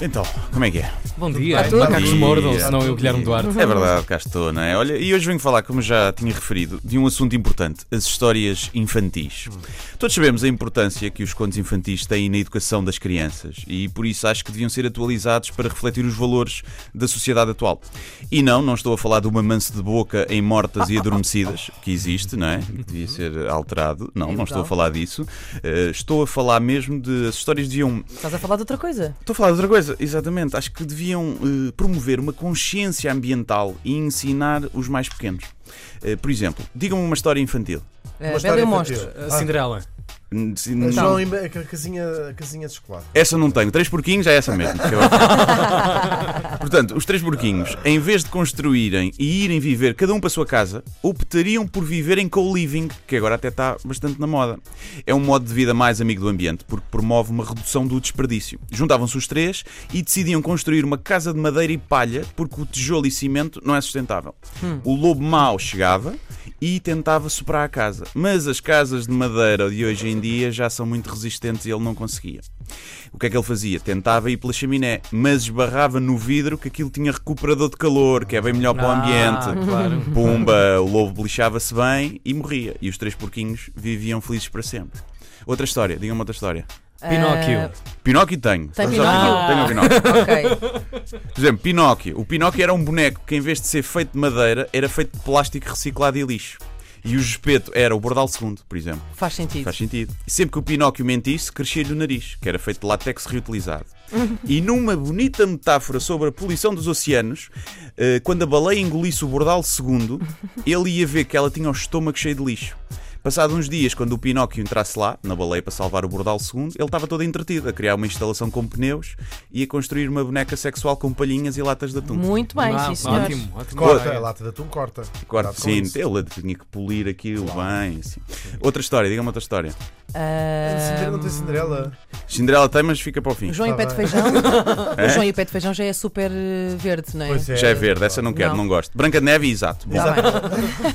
Então, como é que é? Bom dia. tudo? Macacos Bom mordam, dia. senão eu, Guilherme Duarte. É verdade, cá estou, não é? Olha, e hoje venho falar, como já tinha referido, de um assunto importante: as histórias infantis. Todos sabemos a importância que os contos infantis têm na educação das crianças e por isso acho que deviam ser atualizados para refletir os valores da sociedade atual. E não, não estou a falar de uma manso de boca em mortas e adormecidas, que existe, não é? Que devia ser alterado. Não, não estou a falar disso. Eh, estou a falar mesmo de. As histórias deviam Estás a falar de outra coisa? Estou a falar de outra coisa, exatamente. Acho que deviam eh, promover uma consciência ambiental e ensinar os mais pequenos. Eh, por exemplo, digam-me uma história infantil. É, Uma Bela e história o infantil. Monstro. A Cinderela. Hum, não. João e a casinha, a casinha de chocolate. Essa não tenho. Três porquinhos é essa mesmo. que eu- Portanto, os três porquinhos, em vez de construírem e irem viver cada um para a sua casa, optariam por viver em co-living, que agora até está bastante na moda. É um modo de vida mais amigo do ambiente, porque promove uma redução do desperdício. Juntavam-se os três e decidiam construir uma casa de madeira e palha, porque o tijolo e cimento não é sustentável. O lobo mau chegava e tentava superar a casa, mas as casas de madeira de hoje em dia já são muito resistentes e ele não conseguia. O que é que ele fazia? Tentava ir pela chaminé, mas esbarrava no vidro que aquilo tinha recuperador de calor, que é bem melhor para o Ah, ambiente. claro. Pumba, o lobo lixava-se bem e morria. E os três porquinhos viviam felizes para sempre. Outra história, digam-me outra história. Pinóquio. Pinóquio tenho. Tem Pinóquio? Tenho o Pinóquio. Ah, ok. Por exemplo, Pinóquio. O Pinóquio era um boneco que, em vez de ser feito de madeira, era feito de plástico reciclado e lixo. E o Gespeto era o Bordal II, por exemplo. Faz sentido. Faz sentido. E sempre que o Pinóquio mentisse, crescia-lhe o nariz, que era feito de látex reutilizado. E numa bonita metáfora sobre a poluição dos oceanos, eh, quando a baleia engolisse o Bordal II, ele ia ver que ela tinha o estômago cheio de lixo. Passado uns dias, quando o Pinóquio entrasse lá, na baleia para salvar o Bordal II, ele estava todo entretido a criar uma instalação com pneus e a construir uma boneca sexual com palhinhas e latas de atum. Muito bem, sim, senhor. ótimo, ótimo. Corta, a lata de atum corta. Corta, sim, ele tinha que polir aquilo bem. Assim. Outra história, diga-me outra história. Cinderela não tem Cinderela. Cinderela tem, mas fica para o fim. o João e o Tá pé de feijão. É? O João e o pé de feijão já é super eh, verde, não é? Pois é. Já é verde, essa não quero, Não. não, gosto. Branca de Neve, exato. Bom, Tá.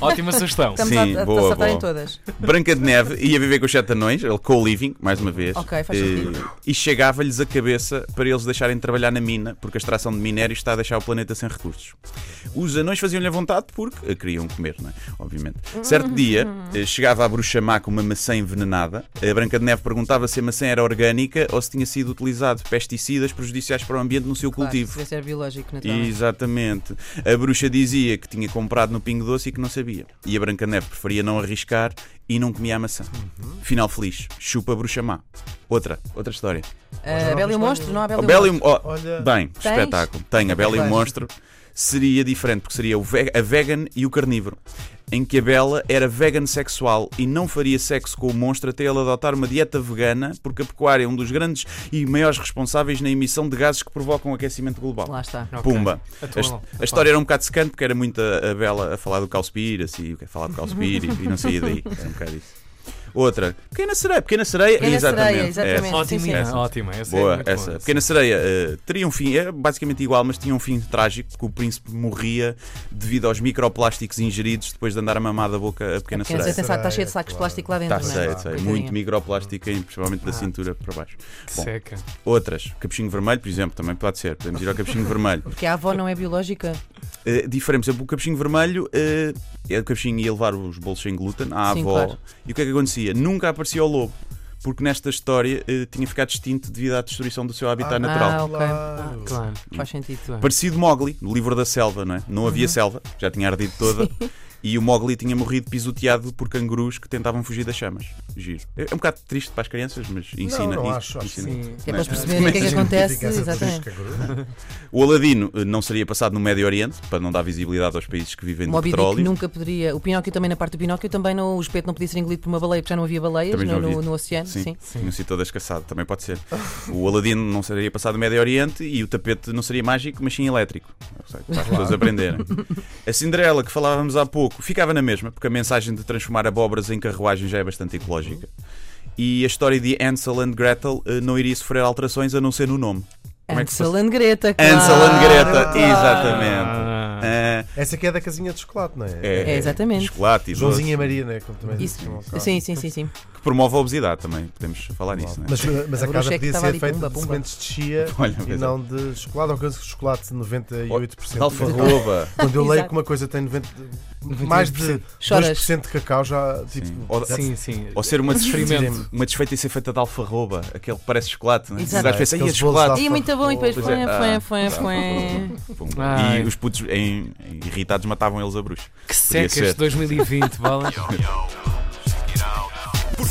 Ótima sugestão. Estamos Sim, a, a boa, acertar em boa. todas. Branca de Neve ia viver com os sete anões, ele co-living, mais uma vez. Ok, faz Eh, sentido. E chegava-lhes a cabeça para eles deixarem de trabalhar na mina, porque a extração de minério está a deixar o planeta sem recursos. Os anões faziam-lhe a vontade porque a queriam comer, não é? Obviamente. Certo dia, eh, chegava a bruxa má com uma maçã envenenada. A Branca de Neve perguntava se a maçã era orgânica ou se tinha sido utilizado pesticidas prejudiciais para o ambiente no seu Claro, cultivo. se deve ser biológico, naturalmente. Exatamente. A bruxa dizia que tinha comprado no Pingo Doce e que não sabia. E a Branca de Neve preferia não arriscar e não comia a maçã. Final feliz. Chupa a bruxa má. Outra, outra história. Ah, a Bela e o Monstro, não há Bela A e o Bela e o Monstro. oh, Olha. Bem, Tens? espetáculo. Tem a Bela e o. Monstro. Seria diferente, porque seria o ve- a vegan e o carnívoro. Em que a Bela era vegan sexual e não faria sexo com o monstro até ele adotar uma dieta vegana, porque a pecuária é um dos grandes e maiores responsáveis na emissão de gases que provocam o aquecimento global. Lá está. Pumba. Atua A, lá. a história era um bocado secante porque era muito a, a Bela a falar do Cowspiracy, a falar do Cowspiracy e não saía daí. Era um bocado isso. Outra, Pequena Sereia. Pequena Sereia, Pequena exatamente. Sereia, exatamente. Essa. Ótima, Sim, sim. essa. ótima. Essa é Boa, muito essa. boa. Pequena Sereia eh, teria um fim, é basicamente igual, mas tinha um fim trágico, porque o príncipe morria devido aos microplásticos ingeridos depois de andar a mamar da boca a Pequena Quer dizer, Sereia. atenção, está cheio de Sereia, sacos de plástico lá dentro, Está não é? Coitadinha. Muito microplástico, principalmente da Ah. cintura para baixo. Que Bom. seca. Outras, capuchinho vermelho, por exemplo, também pode ser. Podemos ir ao capuchinho vermelho. Porque a avó não é biológica. Uh, diferente, por exemplo, o capuchinho vermelho, uh, o capuchinho ia levar os bolos sem glúten à Sim, avó. claro. E o que é que acontecia? Nunca aparecia o lobo. Porque nesta história uh, tinha ficado extinto devido à destruição do seu habitat Ah, natural. Ah, ok. Claro. Claro. Faz sentido. Claro. Parecido Mowgli, no livro da selva, não é? Não havia selva, já tinha ardido toda. E o Mowgli tinha morrido pisoteado por cangurus que tentavam fugir das chamas. Giro. É é um bocado triste para as crianças, mas ensina. não en- acho, acho ensina. Sim. Que é para Não é? perceberem o que é que acontece. Exatamente. O Aladino uh, não seria passado no Médio Oriente, para não dar visibilidade aos países que vivem de Moby Dick petróleo. nunca poderia. O Pinóquio também, na parte do Pinóquio, também não, o espeto não podia ser engolido por uma baleia, porque já não havia baleias no, não havia. no- no oceano. Sim, Sim. Sim. tinham sido todas caçado, também pode ser. O Aladino não seria passado no Médio Oriente e o tapete não seria mágico, mas sim elétrico. Para as pessoas aprenderem. A Cinderela, que falávamos há pouco, ficava na mesma, porque a mensagem de transformar abóboras em carruagem já é bastante ecológica. e a história de Ansel and Gretel eh, não iria sofrer alterações a não ser no nome. Como é Ansel and Greta. claro. Ansel and Greta, Claro. exatamente. Ah. Ah, Essa aqui é da casinha de chocolate, não é? É, exatamente. Chocolate e Joãozinho e Maria, né? Como também Isso. Sim, sim, sim, sim. Que promove a obesidade também. Podemos falar nisso, não é? Mas, mas a, A casa é podia ser feita pumba, de pumba. sementes de chia Olha, e é. não de chocolate, ou coisa de chocolate de 98%. De alfarroba. Quando eu leio que uma coisa tem 90, mais de Choras. 2% de cacau, já tipo. Sim. Ou- Sim, sim. Ou ser uma, Experimento. uma desfeita e ser feita de alfarroba, aquele que parece chocolate, não é? Exato. Os gajos pensam, "Ih, é chocolate. E muito bom, e depois Pois foi, é. foi, foi, foi. E os putos em- irritados matavam eles a bruxa. Que ser. de 2020, bolas.